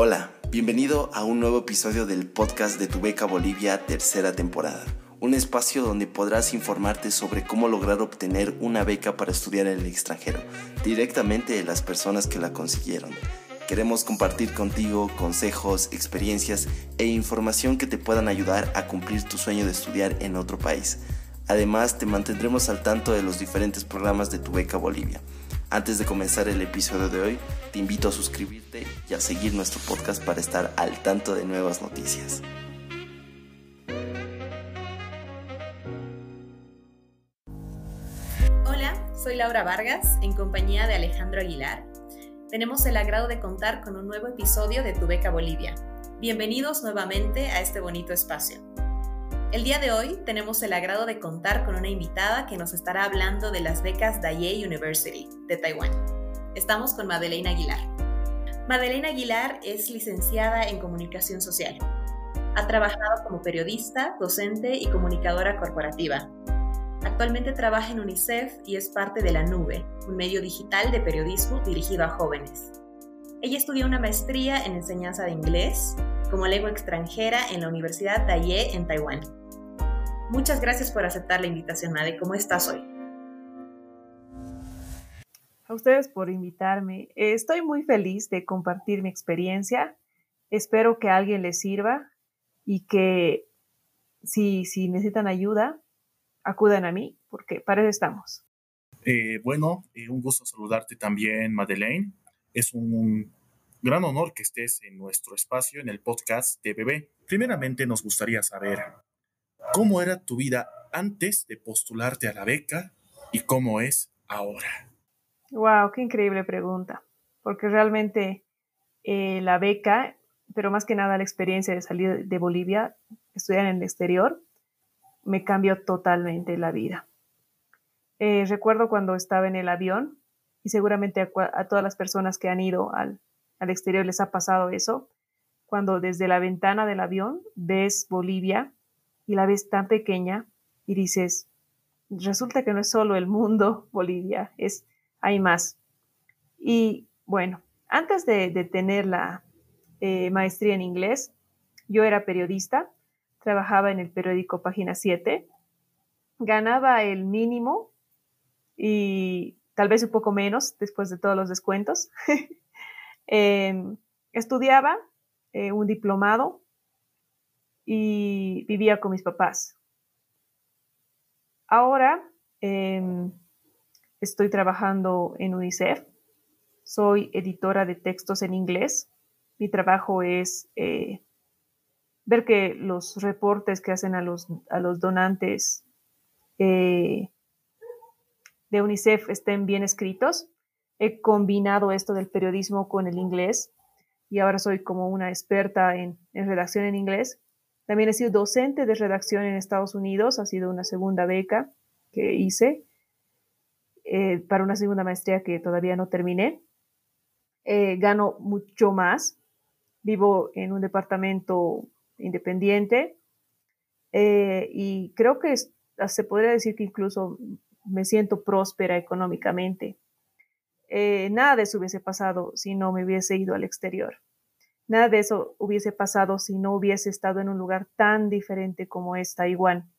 Hola, bienvenido a un nuevo episodio del podcast de Tu Beca Bolivia, tercera temporada. Un espacio donde podrás informarte sobre cómo lograr obtener una beca para estudiar en el extranjero, directamente de las personas que la consiguieron. Queremos compartir contigo consejos, experiencias e información que te puedan ayudar a cumplir tu sueño de estudiar en otro país. Además, te mantendremos al tanto de los diferentes programas de Tu Beca Bolivia. Antes de comenzar el episodio de hoy, te invito a suscribirte y a seguir nuestro podcast para estar al tanto de nuevas noticias. Hola, soy Laura Vargas, en compañía de Alejandro Aguilar. Tenemos el agrado de contar con un nuevo episodio de Tu Beca Bolivia. Bienvenidos nuevamente a este bonito espacio. El día de hoy tenemos el agrado de contar con una invitada que nos estará hablando de las becas Daye University de Taiwán. Estamos con Madeleine Aguilar. Madeleine Aguilar es licenciada en comunicación social. Ha trabajado como periodista, docente y comunicadora corporativa. Actualmente trabaja en UNICEF y es parte de La Nube, un medio digital de periodismo dirigido a jóvenes. Ella estudió una maestría en enseñanza de inglés como lengua extranjera en la Universidad Daye en Taiwán. Muchas gracias por aceptar la invitación, Made. ¿Cómo estás hoy? A ustedes por invitarme. Estoy muy feliz de compartir mi experiencia. Espero que a alguien les sirva y que si, si necesitan ayuda, acudan a mí, porque para eso estamos. Eh, bueno, eh, un gusto saludarte también, Madeleine. Es un gran honor que estés en nuestro espacio en el podcast de Bebé. Primeramente nos gustaría saber cómo era tu vida antes de postularte a la beca y cómo es ahora. Wow, qué increíble pregunta, porque realmente eh, la beca, pero más que nada la experiencia de salir de Bolivia, estudiar en el exterior, me cambió totalmente la vida. Eh, recuerdo cuando estaba en el avión, seguramente a todas las personas que han ido al, al exterior les ha pasado eso, cuando desde la ventana del avión ves Bolivia y la ves tan pequeña y dices, resulta que no es solo el mundo Bolivia, es, hay más. Y bueno, antes de, tener la eh, maestría en inglés, yo era periodista, trabajaba en el periódico Página 7, ganaba el mínimo y tal vez un poco menos después de todos los descuentos. Em, estudiaba eh, un diplomado y vivía con mis papás. Ahora em, estoy trabajando en UNICEF. Soy editora de textos en inglés. Mi trabajo es eh, ver que los reportes que hacen a los, a los donantes eh, de UNICEF estén bien escritos he combinado esto del periodismo con el inglés y ahora soy como una experta en, redacción en inglés. También he sido docente de redacción en Estados Unidos, ha sido una segunda beca que hice eh, para una segunda maestría que todavía no terminé. Eh, gano mucho más, vivo en un departamento independiente eh, y creo que se podría decir que incluso me siento próspera económicamente. Eh, nada de eso hubiese pasado si no me hubiese ido al exterior. Nada de eso hubiese pasado si no hubiese estado en un lugar tan diferente como es Taiwán.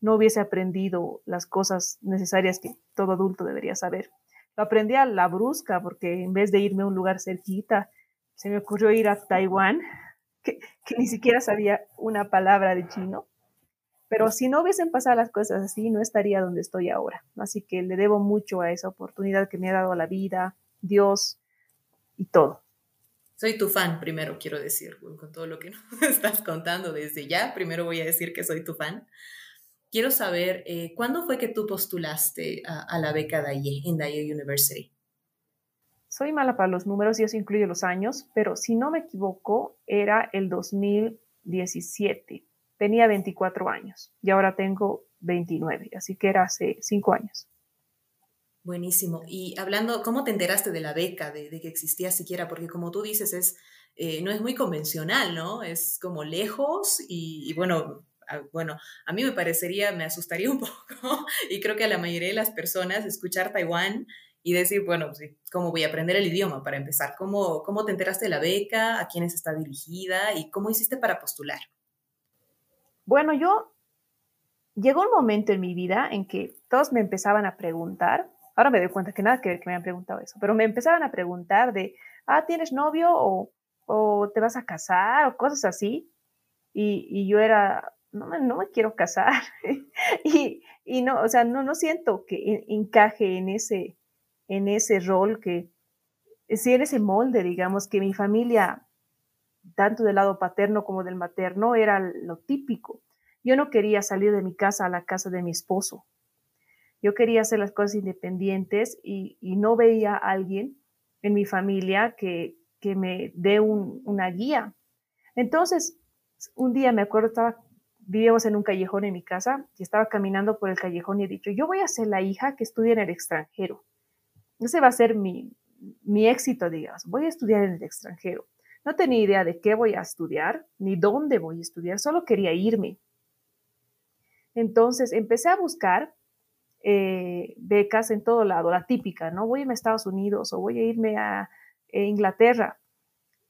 No hubiese aprendido las cosas necesarias que todo adulto debería saber. Lo aprendí a la brusca porque en vez de irme a un lugar cerquita, se me ocurrió ir a Taiwán, que ni siquiera sabía una palabra de chino. Pero si no hubiesen pasado las cosas así, no estaría donde estoy ahora. Así que le debo mucho a esa oportunidad que me ha dado la vida, Dios y todo. Soy tu fan, primero quiero decir, con todo lo que nos estás contando desde ya. Primero voy a decir que soy tu fan. Quiero saber, eh, ¿cuándo fue que tú postulaste a, la beca DAIE en DAIE University? Soy mala para los números y eso incluye los años, pero si no me equivoco, era el 2017 tenía 24 años y ahora tengo 29, así que era hace 5 años. Buenísimo. Y hablando, ¿cómo te enteraste de la beca, de, que existía siquiera? Porque como tú dices, es, eh, no es muy convencional, ¿no? Es como lejos y, bueno, bueno, a mí me parecería, me asustaría un poco y creo que a la mayoría de las personas escuchar Taiwán y decir, bueno, sí, ¿cómo voy a aprender el idioma para empezar? ¿Cómo, ¿Cómo te enteraste de la beca? ¿A quiénes está dirigida? ¿Y cómo hiciste para postular? Bueno, yo llegó un momento en mi vida en que todos me empezaban a preguntar, ahora me doy cuenta que nada que que me han preguntado eso, pero me empezaban a preguntar de, ah, ¿tienes novio o, o te vas a casar o cosas así? Y, yo era, no me, quiero casar. y, y, no, o sea, no, no siento que encaje en ese, en ese rol que, si en ese molde, digamos, que mi familia, tanto del lado paterno como del materno, era lo típico. Yo no quería salir de mi casa a la casa de mi esposo. Yo quería hacer las cosas independientes y, no veía a alguien en mi familia que, que me dé un, una guía. Entonces, un día me acuerdo, estaba, vivíamos en un callejón en mi casa y estaba caminando por el callejón y he dicho, yo voy a ser la hija que estudia en el extranjero. Ese va a ser mi, mi éxito, digamos. Voy a estudiar en el extranjero. No tenía idea de qué voy a estudiar, ni dónde voy a estudiar, solo quería irme. Entonces empecé a buscar eh, becas en todo lado, la típica, ¿no? Voy a irme a Estados Unidos o voy a irme a, Inglaterra.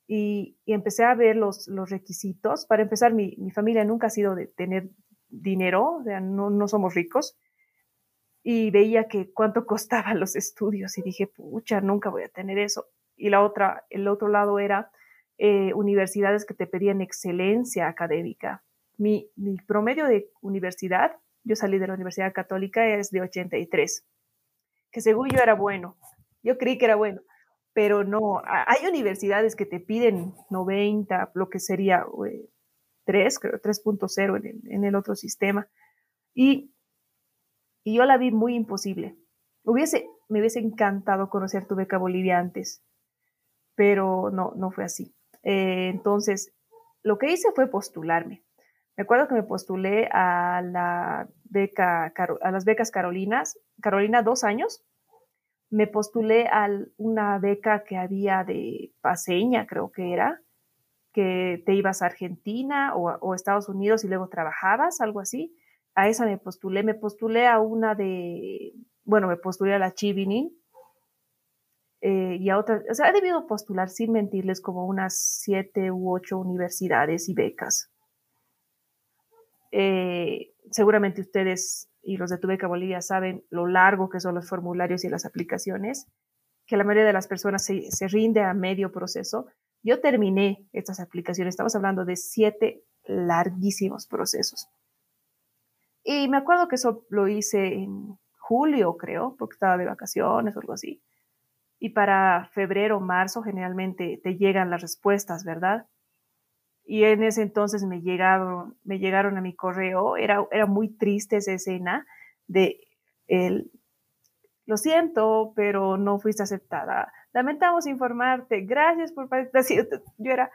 Y, empecé a ver los, requisitos. Para empezar, mi, mi, familia nunca ha sido de tener dinero, o sea, no, no somos ricos. Y veía que cuánto costaban los estudios y dije, pucha, nunca voy a tener eso. Y la otra, el otro lado era eh, universidades que te pedían excelencia académica. Mi, promedio de universidad yo salí de la Universidad Católica, es de 83, que según yo era bueno. Yo creí que era bueno, pero no. Hay universidades que te piden 90, lo que sería 3, creo, 3.0 en, el, otro sistema. Y, y yo la vi muy imposible. Hubiese, me hubiese encantado conocer tu beca Bolivia antes, pero no, no fue así. Eh, entonces, lo que hice fue postularme. Me acuerdo que me postulé a la beca, a las becas Carolinas, Carolina dos años. Me postulé a una beca que había de Paseña, creo que era, que te ibas a Argentina o, Estados Unidos y luego trabajabas, algo así. A esa me postulé. Me postulé a una de, bueno, me postulé a la Chivinin, eh, y a otras, o sea, he debido postular, sin mentirles, como unas siete u ocho universidades y becas. Eh, seguramente ustedes y los de Tu Beca Bolivia saben lo largo que son los formularios y las aplicaciones, que la mayoría de las personas se, se rinde a medio proceso. Yo terminé estas aplicaciones, estamos hablando de siete larguísimos procesos. Y me acuerdo que eso lo hice en julio, creo, porque estaba de vacaciones o algo así. Y para febrero, marzo, generalmente te llegan las respuestas, ¿verdad? y en ese entonces me llegaron, me llegaron a mi correo, era, era muy triste esa escena de el, lo siento, pero no fuiste aceptada. Lamentamos informarte, gracias por Yo era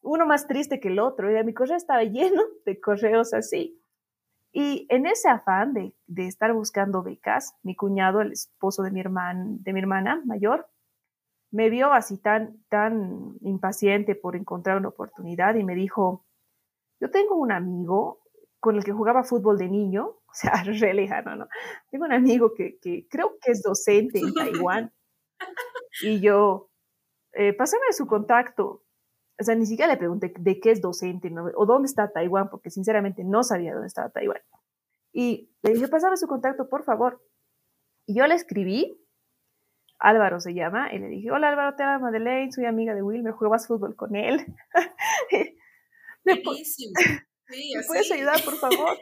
uno más triste que el otro, y mi correo estaba lleno de correos así. Y en ese afán de, de estar buscando becas, mi cuñado, el esposo de mi, hermana, de mi hermana mayor, me vio así tan, tan impaciente por encontrar una oportunidad y me dijo, yo tengo un amigo con el que jugaba fútbol de niño, o sea, re lejano, ¿no? Tengo un amigo que, que creo que es docente en Taiwán y yo, eh, pásame su contacto. O sea, ni siquiera le pregunté de qué es docente o dónde está Taiwán, porque sinceramente no sabía dónde estaba Taiwán. Y le dije, pásame su contacto, por favor. Y yo le escribí Álvaro se llama, y le dije, hola Álvaro, te llamo Madeleine, soy amiga de Wilmer, juegas fútbol con él. ¿Me, puedes ayudar, por favor?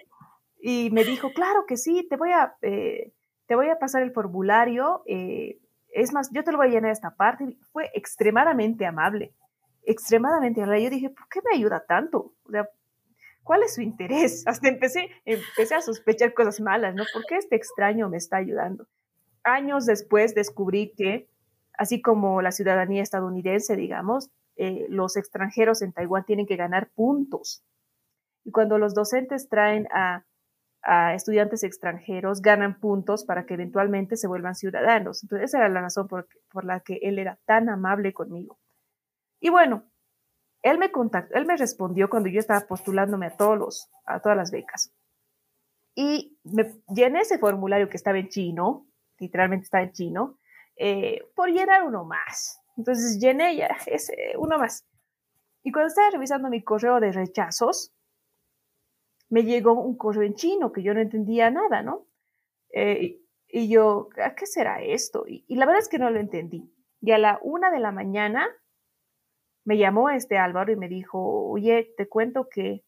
Y me dijo, claro que sí, te voy a, eh, te voy a pasar el formulario. Eh, es más, yo te lo voy a llenar esta parte. Fue extremadamente amable, extremadamente amable. Yo dije, ¿por qué me ayuda tanto? O sea, ¿cuál es su interés? Hasta empecé, empecé a sospechar cosas malas, ¿no? ¿Por qué este extraño me está ayudando? años después descubrí que, así como la ciudadanía estadounidense, digamos, eh, los extranjeros en Taiwán tienen que ganar puntos. Y cuando los docentes traen a, estudiantes extranjeros, ganan puntos para que eventualmente se vuelvan ciudadanos. Entonces, esa era la razón por, por la que él era tan amable conmigo. Y bueno, él me contactó, él me respondió cuando yo estaba postulándome a, todos los, a todas las becas. Y me llené ese formulario que estaba en chino, literalmente está en chino, eh, por llenar uno más. Entonces llené ya ese, uno más. Y cuando estaba revisando mi correo de rechazos, me llegó un correo en chino que yo no entendía nada, ¿no? Eh, y yo, ¿a qué será esto? Y, la verdad es que no lo entendí. Y a la una de la mañana me llamó este Álvaro y me dijo, oye, te cuento que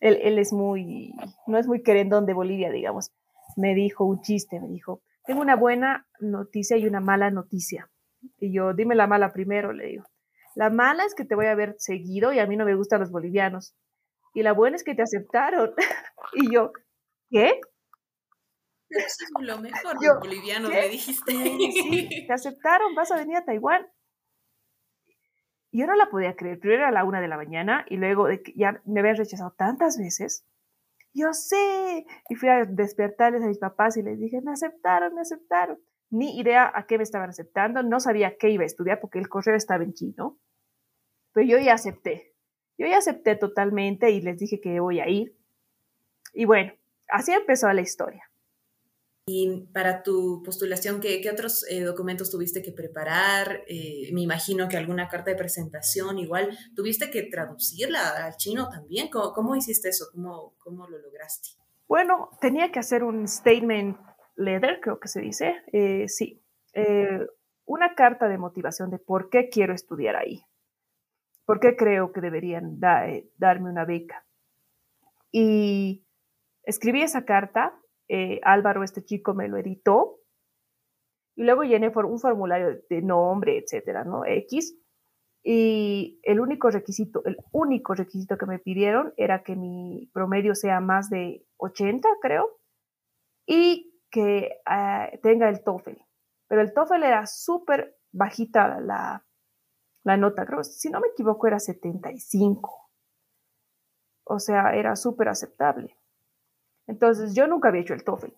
él, él es muy, no es muy querendón de Bolivia, digamos. Me dijo un chiste, me dijo, tengo una buena noticia y una mala noticia. Y yo, dime la mala primero, le digo. La mala es que te voy a ver seguido y a mí no me gustan los bolivianos. Y la buena es que te aceptaron. y yo, ¿qué? Eso es lo mejor, los bolivianos me dijiste. Sí, te aceptaron, vas a venir a Taiwán. Yo no la podía creer. Primero era a la una de la mañana y luego de que ya me habían rechazado tantas veces. Yo sé. Y fui a despertarles a mis papás y les dije, me aceptaron, me aceptaron. Ni idea a qué me estaban aceptando. No sabía qué iba a estudiar porque el correo estaba en chino. Pero yo ya acepté. Yo ya acepté totalmente y les dije que voy a ir. Y bueno, así empezó la historia. Y para tu postulación, ¿qué, qué otros eh, documentos tuviste que preparar? Eh, me imagino que alguna carta de presentación, igual, ¿tuviste que traducirla al chino también? ¿Cómo, cómo hiciste eso? ¿Cómo, ¿Cómo, lo lograste? Bueno, tenía que hacer un statement letter, creo que se dice. Eh, sí, una carta de motivación de por qué quiero estudiar ahí. ¿Por qué creo que deberían darme una beca? Y escribí esa carta eh, Álvaro, este chico, me lo editó. Y luego llené un formulario de nombre, etcétera, ¿no? X. Y el único requisito, el único requisito que me pidieron era que mi promedio sea más de 80, creo, y que ah, tenga el TOEFL. Pero el TOEFL era súper bajita la, la nota, creo, si no me equivoco, era 75. O sea, era súper aceptable. Entonces, yo nunca había hecho el TOEFL.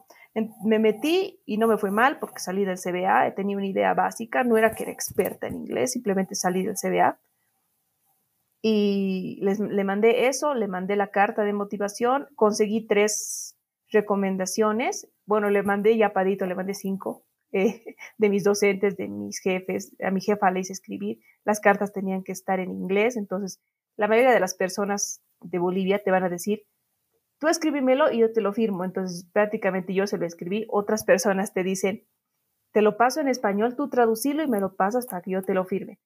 Me metí y no me fue mal porque salí del CBA, tenía una idea básica, no era que era experta en inglés, simplemente salí del CBA. Y les, le mandé eso, le mandé la carta de motivación, conseguí tres recomendaciones. Bueno, le mandé ya padito, le mandé cinco eh, de mis docentes, de mis jefes. A mi jefa le hice escribir. Las cartas tenían que estar en inglés, entonces la mayoría de las personas de Bolivia te van a decir, tú escríbimelo y yo te lo firmo. Entonces, prácticamente yo se lo escribí. Otras personas te dicen, te lo paso en español, tú traducilo y me lo pasas para que yo te lo firme.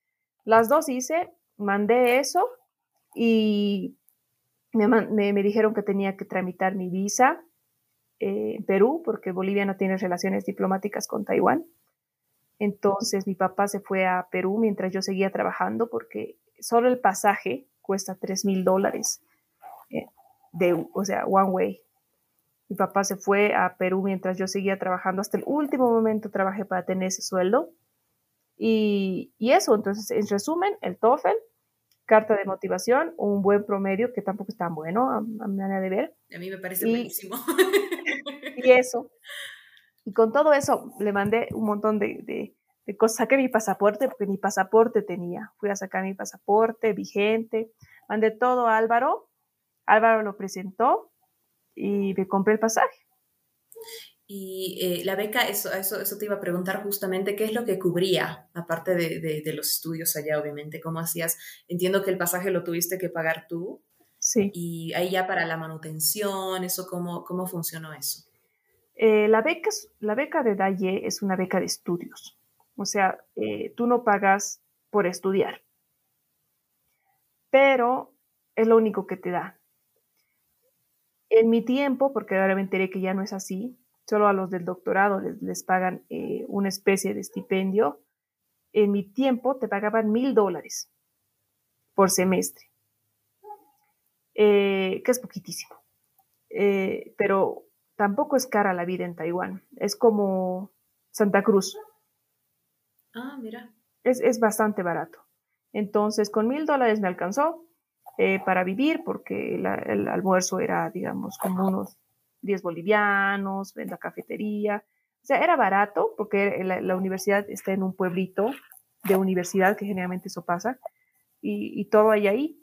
Las dos hice, mandé eso y me, dijeron que tenía que tramitar mi visa eh, en Perú, porque Bolivia no tiene relaciones diplomáticas con Taiwán. Entonces mi papá se fue a Perú mientras yo seguía trabajando porque solo el pasaje cuesta 3 mil dólares de, o sea, one way. Mi papá se fue a Perú mientras yo seguía trabajando. Hasta el último momento trabajé para tener ese sueldo. Y, y eso, entonces, en resumen, el TOEFL, carta de motivación, un buen promedio, que tampoco es tan bueno a, mi manera de ver. A mí me parece buenísimo. Y eso. Y con todo eso le mandé un montón de, de, de, cosas. Saqué mi pasaporte, porque mi pasaporte tenía. Fui a sacar mi pasaporte vigente. Mandé todo a Álvaro Álvaro lo presentó y me compré el pasaje. Y eh, la beca, eso, eso, eso, te iba a preguntar justamente, ¿qué es lo que cubría, aparte de, de, los estudios allá, obviamente? ¿Cómo hacías? Entiendo que el pasaje lo tuviste que pagar tú. Sí. Y ahí ya para la manutención, eso, ¿cómo, cómo funcionó eso? Eh, la, beca, la beca de DAIE es una beca de estudios. O sea, eh, tú no pagas por estudiar, pero es lo único que te da. En mi tiempo, porque ahora me enteré que ya no es así, solo a los del doctorado les, pagan eh, una especie de estipendio. En mi tiempo te pagaban mil dólares por semestre, eh, que es poquitísimo. Eh, pero tampoco es cara la vida en Taiwán. Es como Santa Cruz. Ah, mira. Es, es bastante barato. Entonces, con mil dólares me alcanzó eh, para vivir, porque el almuerzo era, digamos, como unos 10 bolivianos, en la cafetería. O sea, era barato, porque la, universidad está en un pueblito de universidad, que generalmente eso pasa, y, todo hay ahí.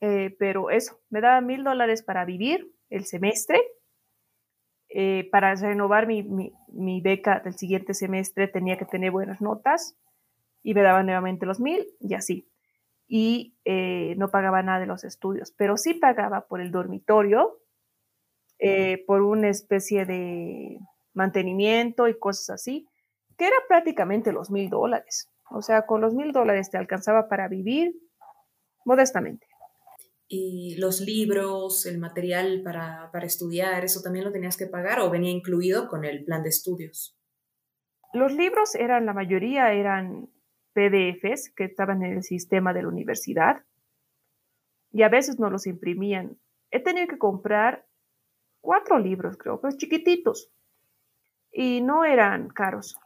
Eh, pero eso, me daba mil dólares para vivir el semestre. eh, para renovar mi, mi, beca del siguiente semestre tenía que tener buenas notas y me daban nuevamente los mil y así. Y eh, no pagaba nada de los estudios, pero sí pagaba por el dormitorio, eh, por una especie de mantenimiento y cosas así, que era prácticamente los mil dólares. O sea, con los mil dólares te alcanzaba para vivir modestamente. ¿Y los libros, el material para, para estudiar, eso también lo tenías que pagar o venía incluido con el plan de estudios? Los libros eran, la mayoría eran PDFs que estaban en el sistema de la universidad y a veces no los imprimían. He tenido que comprar cuatro libros, creo, pues chiquititos. Y no eran caros.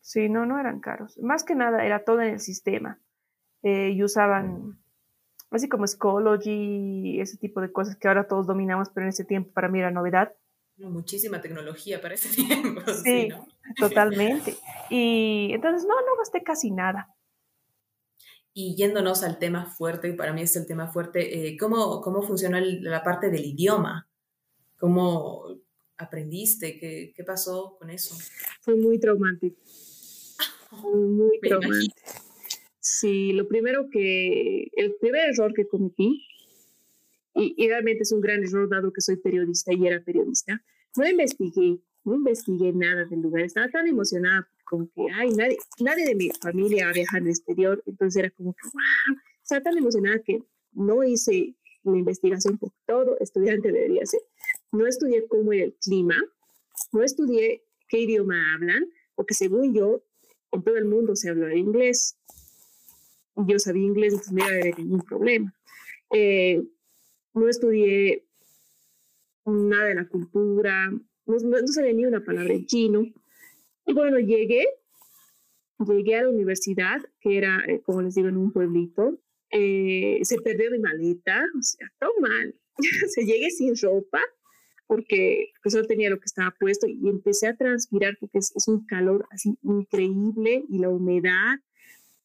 Sí, no, no eran caros. Más que nada era todo en el sistema. Eh, y usaban así como Scology, ese tipo de cosas que ahora todos dominamos, pero en ese tiempo para mí era novedad. Muchísima tecnología para ese tiempo. Sí, totalmente. Y entonces no, no gasté casi nada. Y yéndonos al tema fuerte, y para mí es el tema fuerte, eh, ¿cómo, ¿cómo funciona la parte del idioma? ¿Cómo aprendiste? ¿Qué, qué pasó con eso? Fue muy traumático. muy traumático. Sí, lo primero que, el primer error que cometí, y, realmente es un gran error dado que soy periodista y era periodista, no investigué, no investigué nada del lugar, estaba tan emocionada como que, ay, nadie, nadie de mi familia ha viajado al exterior, entonces era como que, wow, estaba tan emocionada que no hice la investigación que todo estudiante debería hacer. No estudié cómo era el clima, no estudié qué idioma hablan, porque según yo, en todo el mundo se habla inglés. Yo sabía inglés, entonces no había ningún problema. Eh, no estudié nada de la cultura, no, sabía ni una palabra en chino. Y bueno, llegué, llegué a la universidad, que era, eh, como les digo, en un pueblito. Eh, se perdió mi maleta, o sea, todo mal. se llegué sin ropa, porque pues, solo tenía lo que estaba puesto y empecé a transpirar porque es, es un calor así increíble y la humedad.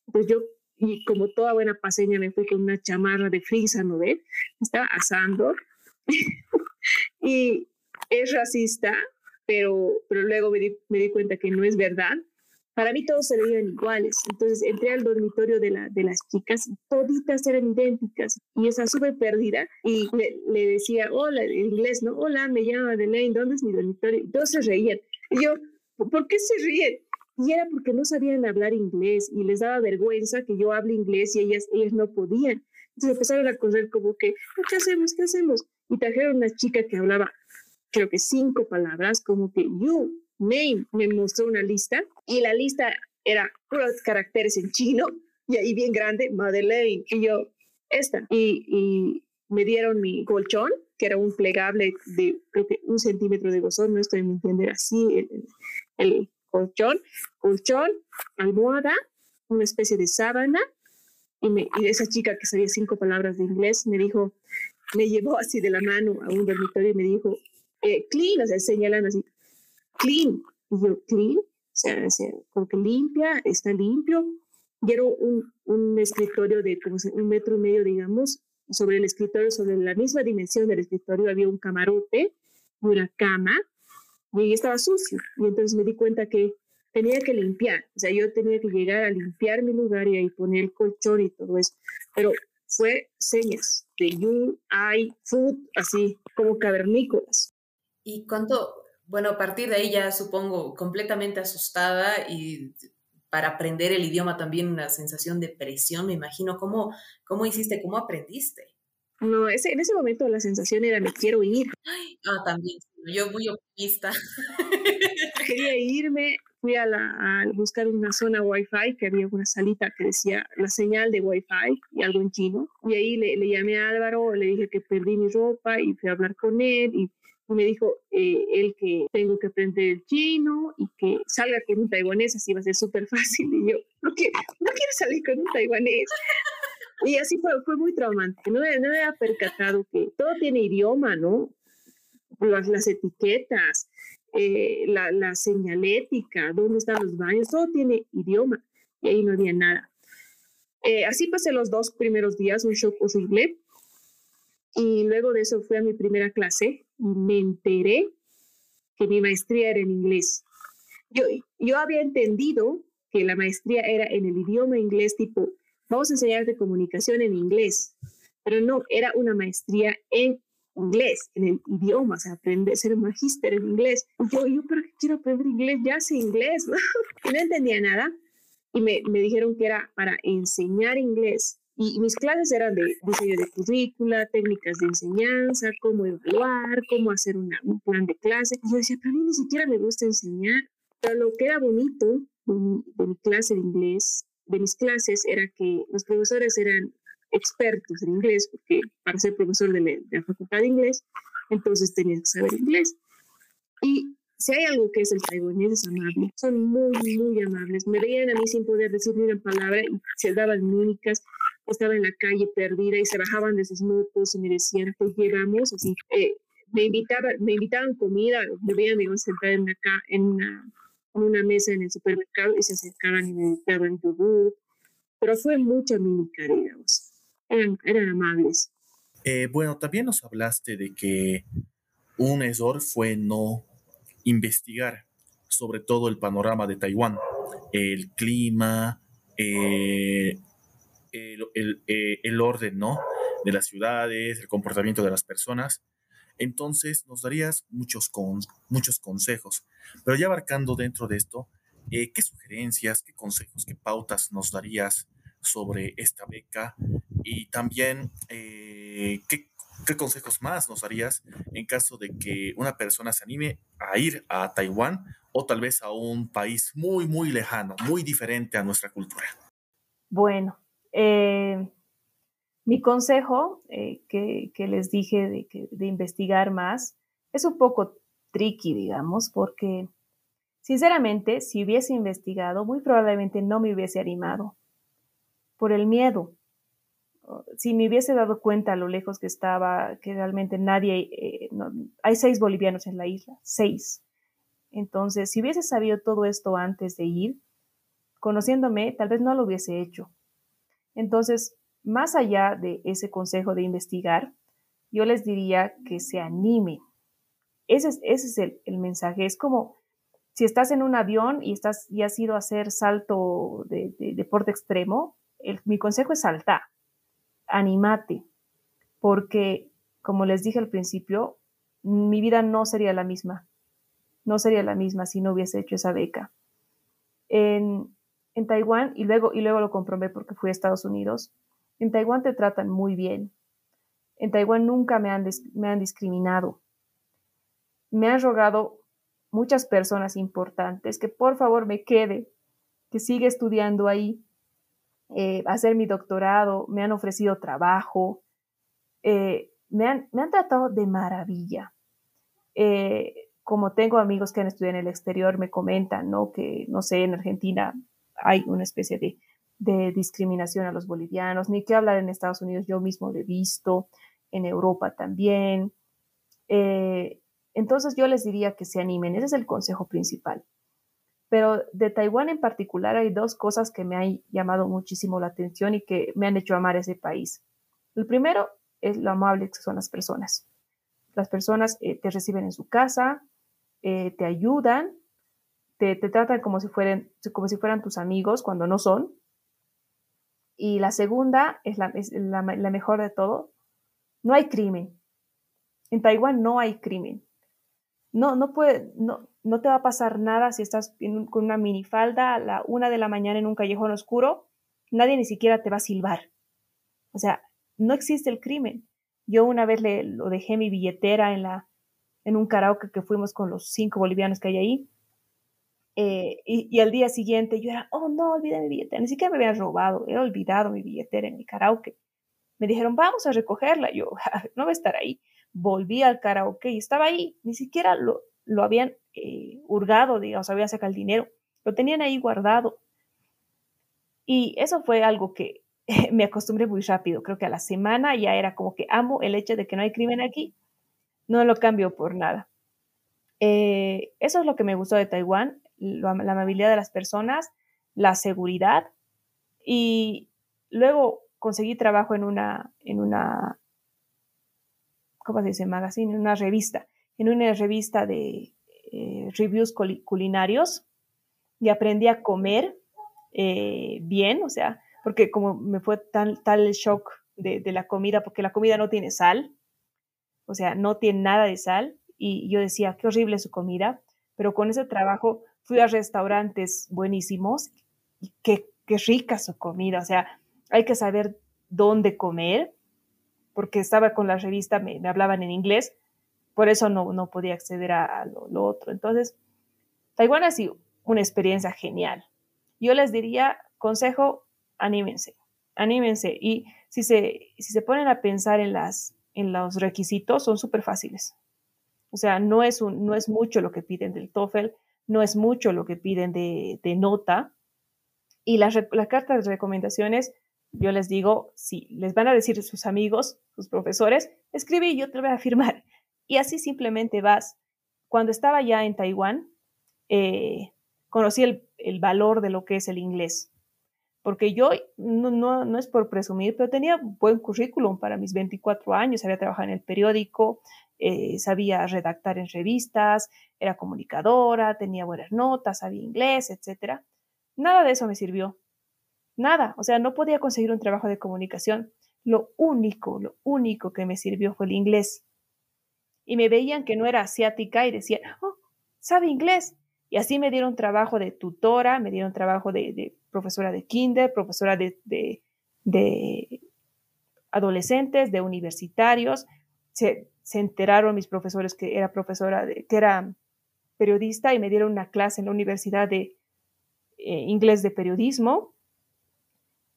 Entonces yo y como toda buena paseña me fui con una chamarra de frisa, ¿no ves? Estaba asando y es racista, pero, pero luego me di, me di, cuenta que no es verdad. Para mí todos se veían iguales. Entonces entré al dormitorio de, la, de las chicas toditas eran idénticas. Y esa súper perdida. Y le, le, decía, hola, en inglés, ¿no? Hola, me llamo Adelaine, ¿dónde es mi dormitorio? Y todos se reían. Y yo, ¿por qué se ríen? Y era porque no sabían hablar inglés y les daba vergüenza que yo hable inglés y ellas, ellas no podían. Entonces empezaron a correr como que, ¿qué hacemos? ¿Qué hacemos? Y trajeron una chica que hablaba, creo que cinco palabras, como que you, name, me mostró una lista y la lista era caracteres en chino y ahí bien grande, Madeleine, y yo, esta. Y, y me dieron mi colchón, que era un plegable de creo que un centímetro de grosor, no estoy mintiendo, era así el, el, colchón, colchón, almohada, una especie de sábana. Y, me, y esa chica que sabía cinco palabras de inglés me dijo, me llevó así de la mano a un dormitorio y me dijo, eh, clean, o sea, señalando así, clean. Y yo, clean, o sea, como que limpia, está limpio. Y era un, un escritorio de como un metro y medio, digamos. Sobre el escritorio, sobre la misma dimensión del escritorio, había un camarote, una cama, y estaba sucio. Y entonces me di cuenta que tenía que limpiar. O sea, yo tenía que llegar a limpiar mi lugar y ahí poner el colchón y todo eso. Pero fue señas de you, I, food, así como cavernícolas. ¿Y cuánto? Bueno, a partir de ahí ya supongo completamente asustada y para aprender el idioma también una sensación de presión, me imagino. ¿Cómo, cómo hiciste? ¿Cómo aprendiste? No, ese, en ese momento la sensación era me quiero ir. Ah, también, yo muy optimista. Quería irme, fui a, la, a buscar una zona wifi, que había una salita que decía la señal de wifi y algo en chino. Y ahí le, le llamé a Álvaro, le dije que perdí mi ropa y fui a hablar con él y me dijo eh, él que tengo que aprender el chino y que salga con un taiwanés, así va a ser súper fácil. Y yo, no quiero, no quiero salir con un taiwanés. Y así fue, fue muy traumante. No, no me había percatado que todo tiene idioma, ¿no? Las, las etiquetas, eh, la, la, señalética, dónde están los baños, todo tiene idioma. Y ahí no había nada. Eh, así pasé los dos primeros días, un shock horrible. Y luego de eso fui a mi primera clase y me enteré que mi maestría era en inglés. Yo, yo había entendido que la maestría era en el idioma inglés, tipo, vamos a enseñarte comunicación en inglés, pero no, era una maestría en inglés, en el idioma, o sea, aprender, ser magíster en inglés. Yo, yo, ¿para qué quiero aprender inglés? Ya sé inglés, y no entendía nada. Y me, me dijeron que era para enseñar inglés y mis clases eran de diseño de currícula, técnicas de enseñanza, cómo evaluar, cómo hacer un plan de clase. Y yo decía, pero a mí ni siquiera me gusta enseñar. Pero lo que era bonito de mi, clase de inglés, de mis clases, era que los profesores eran expertos en inglés, porque para ser profesor de la, facultad de inglés, entonces tenías que saber inglés. Y si hay algo que es el taiwanés es amable, son muy, muy amables. Me veían a mí sin poder decir ni una palabra y se daban mímicas estaba en la calle perdida y se bajaban de sus motos y me decían, pues llegamos, así, eh, me, invitaban, me invitaban comida, me veían, me sentada en, acá, en, una, una mesa en el supermercado y se acercaban y me daban yogur, pero fue mucha mímica, digamos, eran, eran amables. Eh, bueno, también nos hablaste de que un error fue no investigar sobre todo el panorama de Taiwán, el clima, eh, eh, el, orden, ¿no? De las ciudades, el comportamiento de las personas. Entonces, nos darías muchos, con, muchos consejos. Pero ya abarcando dentro de esto, eh, ¿qué sugerencias, qué consejos, qué pautas nos darías sobre esta beca? Y también, eh, ¿qué, ¿qué, consejos más nos darías en caso de que una persona se anime a ir a Taiwán o tal vez a un país muy, muy lejano, muy diferente a nuestra cultura? Bueno, eh, mi consejo eh, que, les dije de, investigar más es un poco tricky, digamos, porque sinceramente, si hubiese investigado, muy probablemente no me hubiese animado por el miedo. Si me hubiese dado cuenta a lo lejos que estaba, que realmente nadie, eh, hay seis bolivianos en la isla, seis. Entonces, si hubiese sabido todo esto antes de ir, conociéndome, tal vez no lo hubiese hecho. Entonces, más allá de ese consejo de investigar, yo les diría que se animen. Ese es, el, mensaje. Es como si estás en un avión y, has ido a hacer salto de, deporte extremo, mi consejo es saltar, animate, porque como les dije al principio, mi vida no sería la misma, no sería la misma si no hubiese hecho esa beca. En, en Taiwán, y luego, y luego lo comprobé porque fui a Estados Unidos, en Taiwán te tratan muy bien. En Taiwán nunca me han, me han discriminado. Me han rogado muchas personas importantes que por favor me quede, que siga estudiando ahí, eh, hacer mi doctorado, me han ofrecido trabajo, eh, me, han, me, han, tratado de maravilla. Eh, como tengo amigos que han estudiado en el exterior, me comentan, ¿no? Que, no sé, en Argentina hay una especie de, discriminación a los bolivianos, ni que hablar en Estados Unidos, yo mismo lo he visto, en Europa también. Eh, entonces yo les diría que se animen, ese es el consejo principal. Pero de Taiwán en particular hay dos cosas que me han llamado muchísimo la atención y que me han hecho amar ese país. El primero es lo amable que son las personas. Las personas eh, te reciben en su casa, eh, te ayudan, te, tratan como si, fueran, como si fueran tus amigos cuando no son. Y la segunda es, la, la, mejor de todo, no hay crimen. En Taiwán no hay crimen. No, no, puede, no, no te va a pasar nada si estás con una minifalda a la una de la mañana en un callejón oscuro. Nadie ni siquiera te va a silbar. O sea, no existe el crimen. Yo una vez le, lo dejé mi billetera en, la, en un karaoke que fuimos con los cinco bolivianos que hay ahí eh, y, al día siguiente yo era, oh no, olvidé mi billetera. Ni siquiera me habían robado, he olvidado mi billetera en mi karaoke. Me dijeron, vamos a recogerla. Yo, no va a estar ahí. Volví al karaoke y estaba ahí. Ni siquiera lo, lo habían eh, hurgado, digamos, habían sacado el dinero. Lo tenían ahí guardado. Y eso fue algo que me acostumbré muy rápido. Creo que a la semana ya era como que amo el hecho de que no hay crimen aquí. No lo cambio por nada. Eh, eso es lo que me gustó de Taiwán la, amabilidad de las personas, la seguridad y luego conseguí trabajo en una, en una ¿cómo se dice? Magazine, en una revista, en una revista de eh, reviews culinarios y aprendí a comer eh, bien, o sea, porque como me fue tal, tal shock de, de, la comida, porque la comida no tiene sal, o sea, no tiene nada de sal, y yo decía, qué horrible su comida, pero con ese trabajo fui a restaurantes buenísimos y qué, qué rica su comida, o sea, hay que saber dónde comer, porque estaba con la revista, me, me hablaban en inglés, por eso no, no podía acceder a, lo, lo, otro. Entonces, Taiwán ha sido una experiencia genial. Yo les diría, consejo, anímense, anímense. Y si se, si se ponen a pensar en, las, en los requisitos, son súper fáciles. O sea, no es, un, no es mucho lo que piden del TOEFL, no es mucho lo que piden de, de nota. Y las, las cartas de recomendaciones yo les digo, si les van a decir sus amigos, sus profesores, escribe y yo te voy a firmar. Y así simplemente vas. Cuando estaba ya en Taiwán, eh, conocí el, el, valor de lo que es el inglés. Porque yo, no, no, no, es por presumir, pero tenía buen currículum para mis 24 años. Había trabajado en el periódico, eh, sabía redactar en revistas, era comunicadora, tenía buenas notas, sabía inglés, etc. Nada de eso me sirvió Nada, o sea, no podía conseguir un trabajo de comunicación. Lo único, lo único que me sirvió fue el inglés. Y me veían que no era asiática y decían, oh, sabe inglés. Y así me dieron trabajo de tutora, me dieron trabajo de, profesora de kinder, profesora de, de, de, adolescentes, de universitarios. Se, se, enteraron mis profesores que era profesora, de, que era periodista y me dieron una clase en la universidad de eh, inglés de periodismo.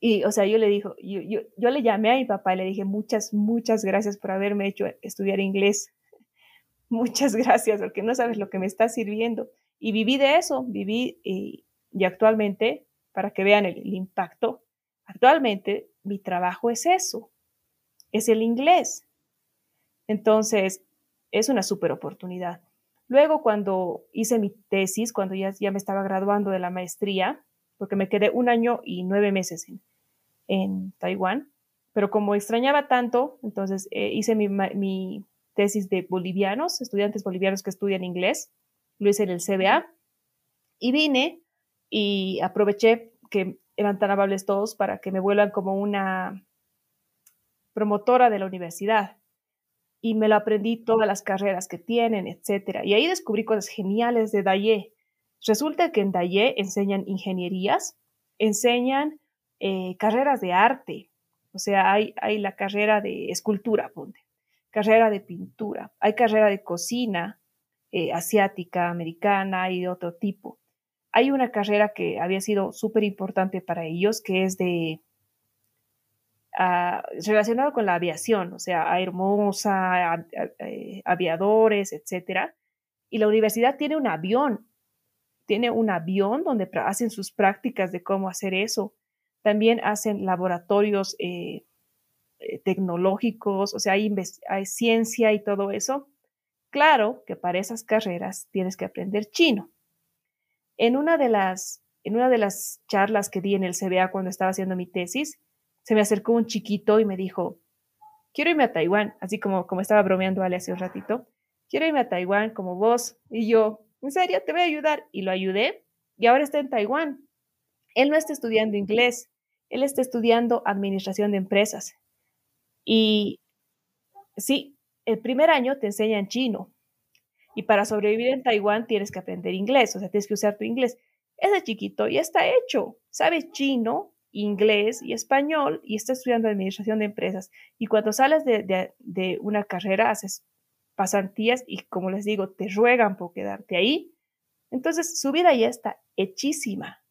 Y, o sea, yo le dijo, yo, yo, yo, le llamé a mi papá y le dije, muchas, muchas gracias por haberme hecho estudiar inglés. Muchas gracias, porque no sabes lo que me está sirviendo. Y viví de eso, viví y, actualmente, para que vean el, impacto, actualmente mi trabajo es eso, es el inglés. Entonces, es una súper oportunidad. Luego, cuando hice mi tesis, cuando ya, me estaba graduando de la maestría, porque me quedé un año y nueve meses en, en Taiwán, pero como extrañaba tanto, entonces eh, hice mi, mi, tesis de bolivianos, estudiantes bolivianos que estudian inglés, lo hice en el CBA y vine y aproveché que eran tan amables todos para que me vuelvan como una promotora de la universidad y me lo aprendí todas las carreras que tienen, etcétera. Y ahí descubrí cosas geniales de Daye. Resulta que en Daye enseñan ingenierías, enseñan eh, carreras de arte, o sea, hay, hay la carrera de escultura, ponte, carrera de pintura, hay carrera de cocina eh, asiática, americana y de otro tipo. Hay una carrera que había sido súper importante para ellos, que es de uh, relacionado con la aviación, o sea, hermosa, eh, aviadores, etcétera. Y la universidad tiene un avión, tiene un avión donde hacen sus prácticas de cómo hacer eso también hacen laboratorios eh, eh, tecnológicos, o sea, hay, hay ciencia y todo eso. Claro que para esas carreras tienes que aprender chino. En una de las, en una de las charlas que di en el CBA cuando estaba haciendo mi tesis, se me acercó un chiquito y me dijo, quiero irme a Taiwán, así como, como estaba bromeando Ale hace un ratito, quiero irme a Taiwán como vos. Y yo, en serio, te voy a ayudar. Y lo ayudé y ahora está en Taiwán. Él no está estudiando inglés, él está estudiando administración de empresas. Y sí, el primer año te enseñan chino. Y para sobrevivir en Taiwán tienes que aprender inglés, o sea, tienes que usar tu inglés. Ese chiquito ya está hecho, sabe chino, inglés y español y está estudiando administración de empresas. Y cuando sales de, de, de una carrera, haces pasantías y, como les digo, te ruegan por quedarte ahí. Entonces, su vida ya está hechísima.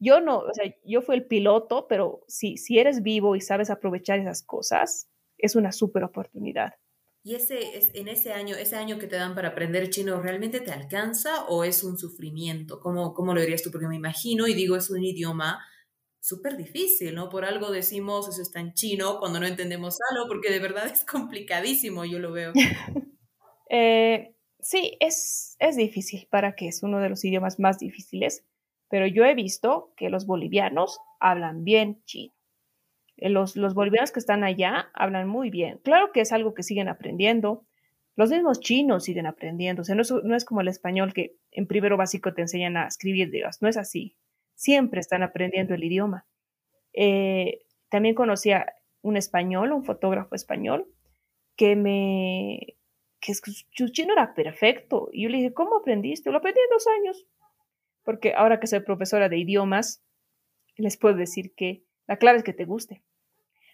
Yo no, o sea, yo fui el piloto, pero si, si eres vivo y sabes aprovechar esas cosas, es una súper oportunidad. ¿Y ese, en ese año, ese año que te dan para aprender chino, realmente te alcanza o es un sufrimiento? ¿Cómo, cómo lo dirías tú? Porque me imagino y digo, es un idioma súper difícil, ¿no? Por algo decimos eso está en chino cuando no entendemos algo, porque de verdad es complicadísimo, yo lo veo. eh, sí, es, es difícil para que es uno de los idiomas más difíciles pero yo he visto que los bolivianos hablan bien chino. Eh, los, los bolivianos que están allá hablan muy bien. Claro que es algo que siguen aprendiendo. Los mismos chinos siguen aprendiendo. O sea, no es, no es como el español que en primero básico te enseñan a escribir, digas. No es así. Siempre están aprendiendo el idioma. Eh, también conocí a un español, un fotógrafo español, que me que su chino era perfecto. Y yo le dije, ¿cómo aprendiste? Lo aprendí en dos años. Porque ahora que soy profesora de idiomas, les puedo decir que la clave es que te guste.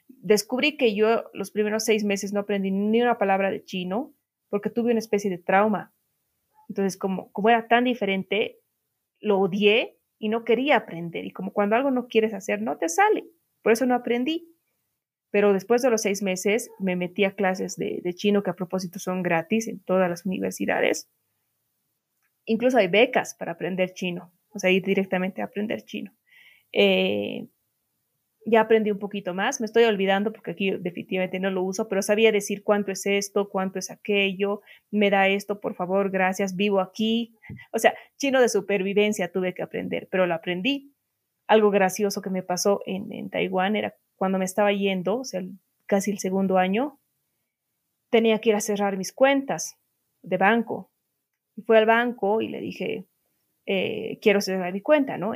Descubrí que yo los primeros seis meses no aprendí ni una palabra de chino porque tuve una especie de trauma. Entonces, como, como era tan diferente, lo odié y no quería aprender. Y como cuando algo no quieres hacer, no te sale. Por eso no aprendí. Pero después de los seis meses me metí a clases de, chino que a propósito son gratis en todas las universidades. Incluso hay becas para aprender chino, o sea, ir directamente a aprender chino. Eh, ya aprendí un poquito más, me estoy olvidando porque aquí definitivamente no lo uso, pero sabía decir cuánto es esto, cuánto es aquello, me da esto, por favor, gracias, vivo aquí. O sea, chino de supervivencia tuve que aprender, pero lo aprendí. Algo gracioso que me pasó en, en Taiwán era cuando me estaba yendo, o sea, casi el segundo año, tenía que ir a cerrar mis cuentas de banco. Y fui al banco y le dije, eh, quiero cerrar mi cuenta, ¿no?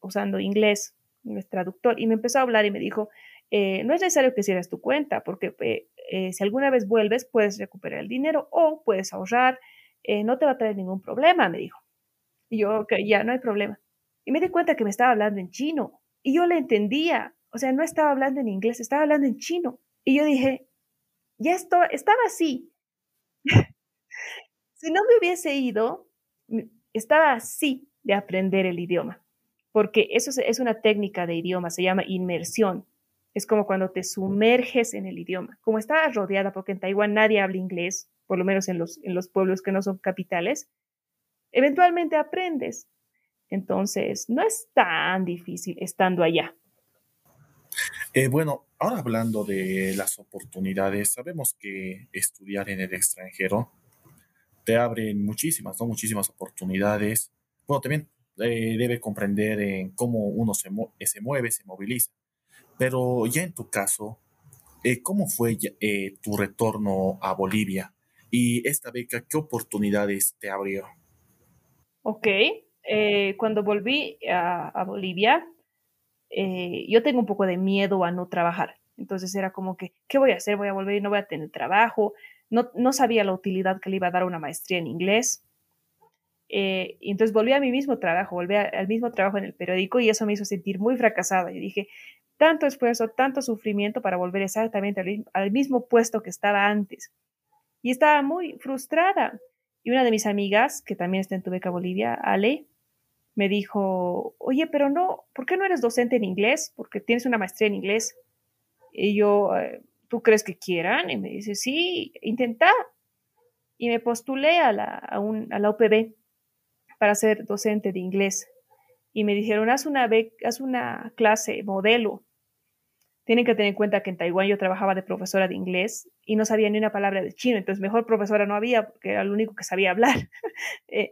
usando inglés, inglés traductor. Y me empezó a hablar y me dijo, eh, no es necesario que cierres tu cuenta, porque eh, si alguna vez vuelves, puedes recuperar el dinero o puedes ahorrar, no te va a traer ningún problema, me dijo. Y yo, ya, no hay problema. Y me di cuenta que me estaba hablando en chino y yo le entendía. O sea, no estaba hablando en inglés, estaba hablando en chino. Y yo dije, ya esto, estaba así. si no me hubiese ido, estaba así de aprender el idioma, porque eso es una técnica de idioma, se llama inmersión. Es como cuando te sumerges en el idioma. Como estaba rodeada, porque en Taiwán nadie habla inglés, por lo menos en los, en los pueblos que no son capitales, eventualmente aprendes. Entonces, no es tan difícil estando allá. Eh, bueno, ahora hablando de las oportunidades, sabemos que estudiar en el extranjero te abre muchísimas, ¿no? Muchísimas oportunidades. Bueno, también eh, debe comprender en cómo uno se, se, mueve, se moviliza. Pero ya en tu caso, eh, ¿cómo fue tu retorno a Bolivia? Y esta beca, ¿qué oportunidades te abrió? Ok, cuando volví a Bolivia, eh, yo tengo un poco de miedo a no trabajar. Entonces era como que, ¿qué voy a hacer? Voy a volver y no voy a tener trabajo. No, no sabía la utilidad que le iba a dar una maestría en inglés. Eh, y entonces volví a mi mismo trabajo, volví al mismo trabajo en el periódico y eso me hizo sentir muy fracasada. Y dije, tanto esfuerzo, tanto sufrimiento para volver exactamente al, al mismo puesto que estaba antes. Y estaba muy frustrada. Y una de mis amigas, que también está en tu beca Bolivia, Ale, me dijo, oye, pero no, ¿por qué no eres docente en inglés? Porque tienes una maestría en inglés. Y yo, eh, ¿tú crees que quieran? Y me dice, sí, intenta. Y me postulé a la, a, a la UPB para ser docente de inglés. Y me dijeron, haz una, haz una clase modelo. Tienen que tener en cuenta que en Taiwán yo trabajaba de profesora de inglés y no sabía ni una palabra de chino, entonces mejor profesora no había porque era lo único que sabía hablar. eh,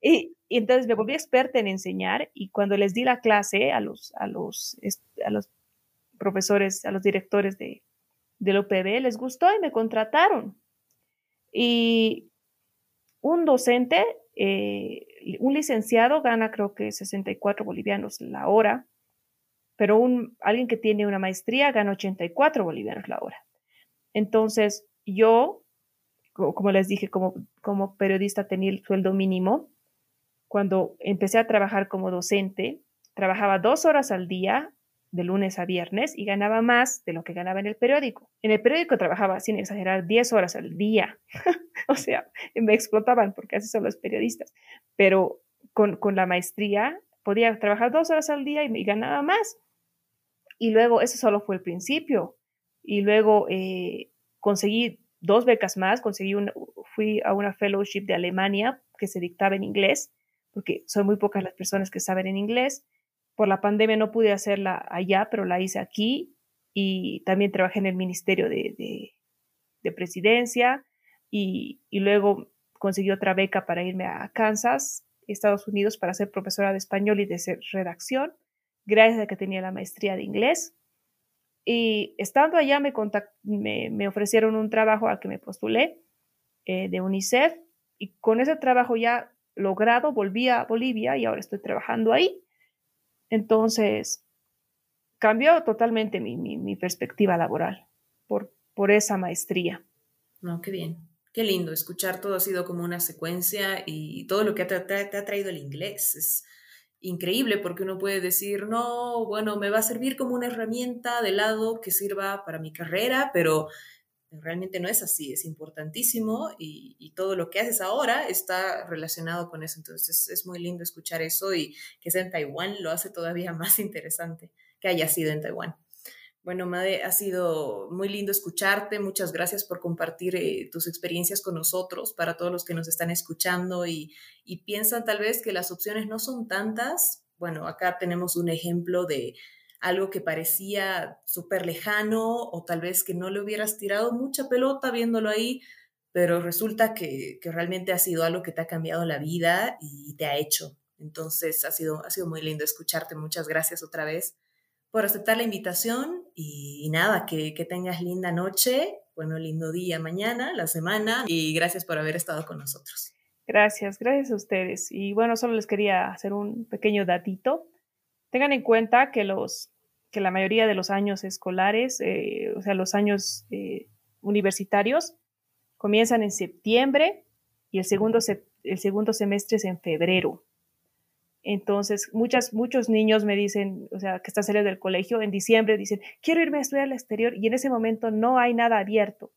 y, entonces me volví experta en enseñar y cuando les di la clase a los, a los, a los profesores, a los directores de, del OPB, les gustó y me contrataron. Y un docente, eh, un licenciado gana creo que 64 bolivianos la hora, pero un, alguien que tiene una maestría gana 84 bolivianos la hora. Entonces, yo, como les dije, como, como periodista tenía el sueldo mínimo cuando empecé a trabajar como docente, trabajaba dos horas al día, de lunes a viernes, y ganaba más de lo que ganaba en el periódico. En el periódico trabajaba, sin exagerar, 10 horas al día. o sea, me explotaban porque así son los periodistas. Pero con, la maestría podía trabajar dos horas al día y, ganaba más. Y luego, eso solo fue el principio. Y luego eh, conseguí dos becas más, conseguí fui a una fellowship de Alemania que se dictaba en inglés porque son muy pocas las personas que saben en inglés. Por la pandemia no pude hacerla allá, pero la hice aquí y también trabajé en el Ministerio de, Presidencia y, luego conseguí otra beca para irme a Kansas, Estados Unidos, para ser profesora de español y de redacción, gracias a que tenía la maestría de inglés. Y estando allá me, me, ofrecieron un trabajo al que me postulé eh, de UNICEF y con ese trabajo ya logrado volví a Bolivia y ahora estoy trabajando ahí. Entonces, cambió totalmente mi, mi, perspectiva laboral por, por esa maestría. No, qué bien. Qué lindo escuchar todo ha sido como una secuencia y todo lo que te ha traído el inglés. Es, increíble porque uno puede decir, no, bueno, me va a servir como una herramienta de lado que sirva para mi carrera, pero realmente no es así, es importantísimo y, todo lo que haces ahora está relacionado con eso. Entonces es, muy lindo escuchar eso y que sea en Taiwán lo hace todavía más interesante que haya sido en Taiwán. Bueno, Made, ha sido muy lindo escucharte. Muchas gracias por compartir eh, tus experiencias con nosotros, para todos los que nos están escuchando y, y piensan tal vez que las opciones no son tantas. Bueno, acá tenemos un ejemplo de algo que parecía súper lejano o tal vez que no le hubieras tirado mucha pelota viéndolo ahí, pero resulta que, que realmente ha sido algo que te ha cambiado la vida y te ha hecho. Entonces ha sido, ha sido muy lindo escucharte. Muchas gracias otra vez por aceptar la invitación y, nada, que, que, tengas linda noche, bueno, lindo día mañana, la semana y gracias por haber estado con nosotros. Gracias, gracias a ustedes. Y bueno, solo les quería hacer un pequeño datito. Tengan en cuenta que, los, que la mayoría de los años escolares, eh, o sea, los años eh, universitarios, comienzan en septiembre y el segundo, el segundo semestre es en febrero. Entonces, muchas, muchos niños me dicen, o sea, que están saliendo del colegio en diciembre, dicen, quiero irme a estudiar al exterior y en ese momento no hay nada abierto.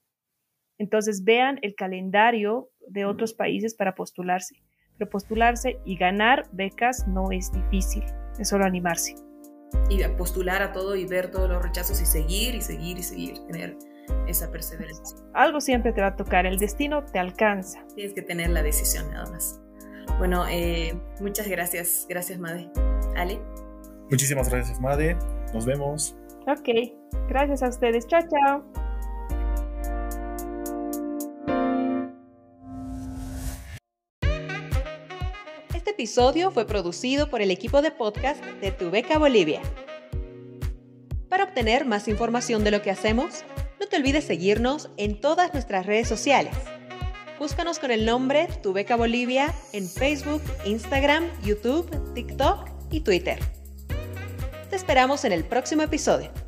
Entonces, vean el calendario de otros países para postularse. Pero postularse y ganar becas no es difícil, es solo animarse. Y postular a todo y ver todos los rechazos y seguir y seguir y seguir, tener esa perseverancia. Algo siempre te va a tocar, el destino te alcanza. Tienes que tener la decisión nada más. Bueno, eh, muchas gracias. Gracias, Made. Ale. Muchísimas gracias, Made. Nos vemos. Ok, gracias a ustedes. Chao, chao. Episodio fue producido por el equipo de podcast de Tu Beca Bolivia. Para obtener más información de lo que hacemos, no te olvides seguirnos en todas nuestras redes sociales Búscanos con el nombre Tu Beca Bolivia en Facebook, Instagram, YouTube, TikTok y Twitter. Te esperamos en el próximo episodio.